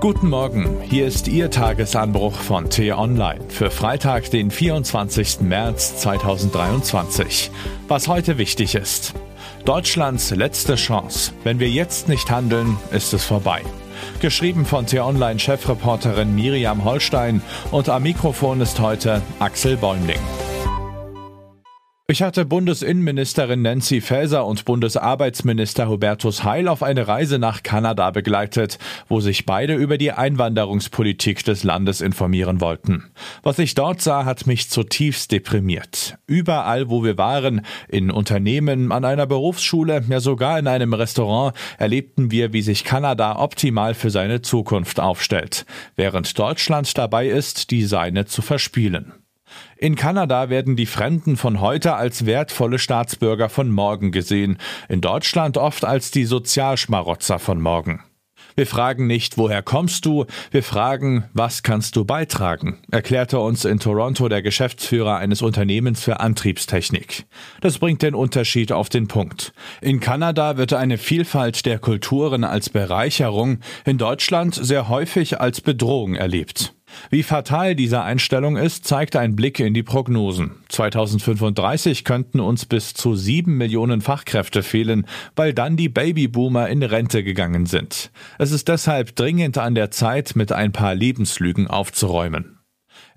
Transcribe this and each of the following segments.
Guten Morgen, hier ist Ihr Tagesanbruch von T-Online für Freitag, den 24. März 2023. Was heute wichtig ist. Deutschlands letzte Chance. Wenn wir jetzt nicht handeln, ist es vorbei. Geschrieben von T-Online-Chefreporterin Miriam Holstein und am Mikrofon ist heute Axel Bäumling. Ich hatte Bundesinnenministerin Nancy Faeser und Bundesarbeitsminister Hubertus Heil auf eine Reise nach Kanada begleitet, wo sich beide über die Einwanderungspolitik des Landes informieren wollten. Was ich dort sah, hat mich zutiefst deprimiert. Überall, wo wir waren, in Unternehmen, an einer Berufsschule, ja sogar in einem Restaurant, erlebten wir, wie sich Kanada optimal für seine Zukunft aufstellt, während Deutschland dabei ist, die seine zu verspielen. In Kanada werden die Fremden von heute als wertvolle Staatsbürger von morgen gesehen, in Deutschland oft als die Sozialschmarotzer von morgen. Wir fragen nicht, woher kommst du, wir fragen, was kannst du beitragen, erklärte uns in Toronto der Geschäftsführer eines Unternehmens für Antriebstechnik. Das bringt den Unterschied auf den Punkt. In Kanada wird eine Vielfalt der Kulturen als Bereicherung, in Deutschland sehr häufig als Bedrohung erlebt. Wie fatal diese Einstellung ist, zeigt ein Blick in die Prognosen. 2035 könnten uns bis zu sieben Millionen Fachkräfte fehlen, weil dann die Babyboomer in Rente gegangen sind. Es ist deshalb dringend an der Zeit, mit ein paar Lebenslügen aufzuräumen.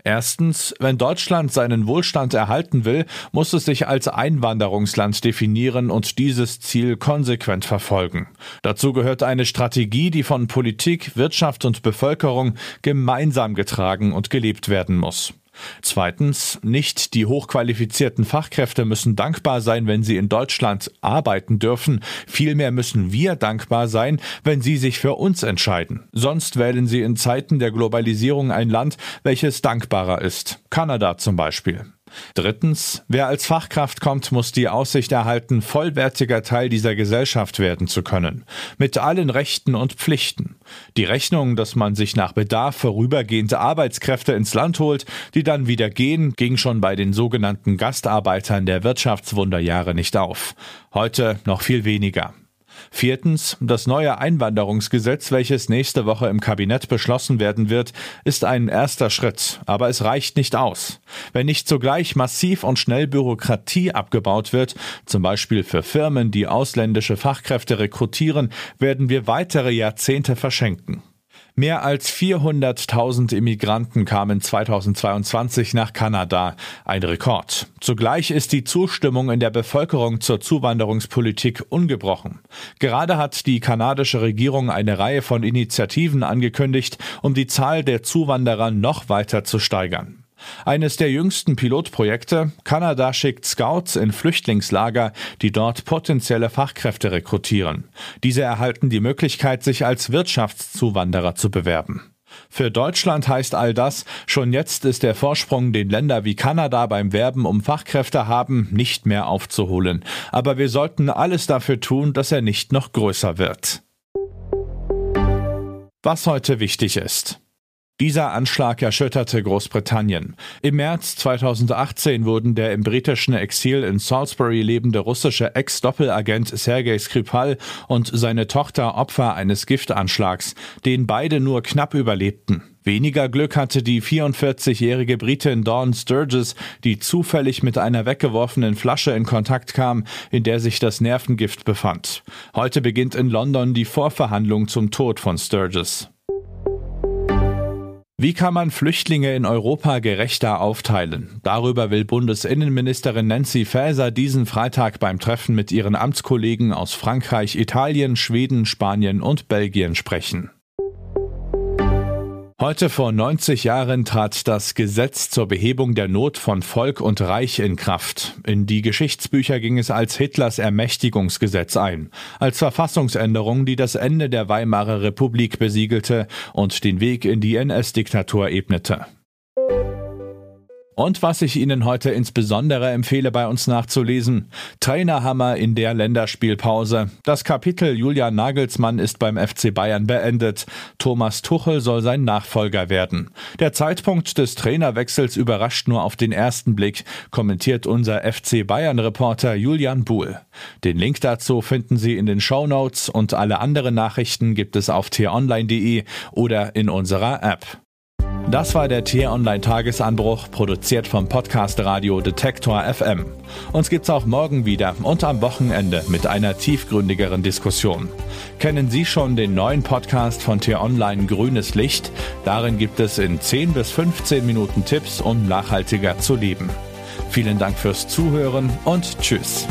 Erstens, wenn Deutschland seinen Wohlstand erhalten will, muss es sich als Einwanderungsland definieren und dieses Ziel konsequent verfolgen. Dazu gehört eine Strategie, die von Politik, Wirtschaft und Bevölkerung gemeinsam getragen und gelebt werden muss. Zweitens, nicht die hochqualifizierten Fachkräfte müssen dankbar sein, wenn sie in Deutschland arbeiten dürfen. Vielmehr müssen wir dankbar sein, wenn sie sich für uns entscheiden. Sonst wählen sie in Zeiten der Globalisierung ein Land, welches dankbarer ist. Kanada zum Beispiel. Drittens, wer als Fachkraft kommt, muss die Aussicht erhalten, vollwertiger Teil dieser Gesellschaft werden zu können, mit allen Rechten und Pflichten. Die Rechnung, dass man sich nach Bedarf vorübergehende Arbeitskräfte ins Land holt, die dann wieder gehen, ging schon bei den sogenannten Gastarbeitern der Wirtschaftswunderjahre nicht auf. Heute noch viel weniger. Viertens, das neue Einwanderungsgesetz, welches nächste Woche im Kabinett beschlossen werden wird, ist ein erster Schritt, aber es reicht nicht aus. Wenn nicht sogleich massiv und schnell Bürokratie abgebaut wird, zum Beispiel für Firmen, die ausländische Fachkräfte rekrutieren, werden wir weitere Jahrzehnte verschenken. Mehr als 400.000 Immigranten kamen 2022 nach Kanada, ein Rekord. Zugleich ist die Zustimmung in der Bevölkerung zur Zuwanderungspolitik ungebrochen. Gerade hat die kanadische Regierung eine Reihe von Initiativen angekündigt, um die Zahl der Zuwanderer noch weiter zu steigern. Eines der jüngsten Pilotprojekte, Kanada schickt Scouts in Flüchtlingslager, die dort potenzielle Fachkräfte rekrutieren. Diese erhalten die Möglichkeit, sich als Wirtschaftszuwanderer zu bewerben. Für Deutschland heißt all das, schon jetzt ist der Vorsprung, den Länder wie Kanada beim Werben um Fachkräfte haben, nicht mehr aufzuholen. Aber wir sollten alles dafür tun, dass er nicht noch größer wird. Was heute wichtig ist. Dieser Anschlag erschütterte Großbritannien. Im März 2018 wurden der im britischen Exil in Salisbury lebende russische Ex-Doppelagent Sergei Skripal und seine Tochter Opfer eines Giftanschlags, den beide nur knapp überlebten. Weniger Glück hatte die 44-jährige Britin Dawn Sturgis, die zufällig mit einer weggeworfenen Flasche in Kontakt kam, in der sich das Nervengift befand. Heute beginnt in London die Vorverhandlung zum Tod von Sturgis. Wie kann man Flüchtlinge in Europa gerechter aufteilen? Darüber will Bundesinnenministerin Nancy Faeser diesen Freitag beim Treffen mit ihren Amtskollegen aus Frankreich, Italien, Schweden, Spanien und Belgien sprechen. Heute vor 90 Jahren trat das Gesetz zur Behebung der Not von Volk und Reich in Kraft. In die Geschichtsbücher ging es als Hitlers Ermächtigungsgesetz ein, als Verfassungsänderung, die das Ende der Weimarer Republik besiegelte und den Weg in die NS-Diktatur ebnete. Und was ich Ihnen heute insbesondere empfehle, bei uns nachzulesen. Trainerhammer in der Länderspielpause. Das Kapitel Julian Nagelsmann ist beim FC Bayern beendet. Thomas Tuchel soll sein Nachfolger werden. Der Zeitpunkt des Trainerwechsels überrascht nur auf den ersten Blick, kommentiert unser FC Bayern-Reporter Julian Buhl. Den Link dazu finden Sie in den Show Notes und alle anderen Nachrichten gibt es auf t-online.de oder in unserer App. Das war der T-Online Tagesanbruch, produziert vom Podcast Radio Detektor FM. Uns gibt's auch morgen wieder und am Wochenende mit einer tiefgründigeren Diskussion. Kennen Sie schon den neuen Podcast von T-Online Grünes Licht? Darin gibt es in 10 bis 15 Minuten Tipps, um nachhaltiger zu leben. Vielen Dank fürs Zuhören und Tschüss.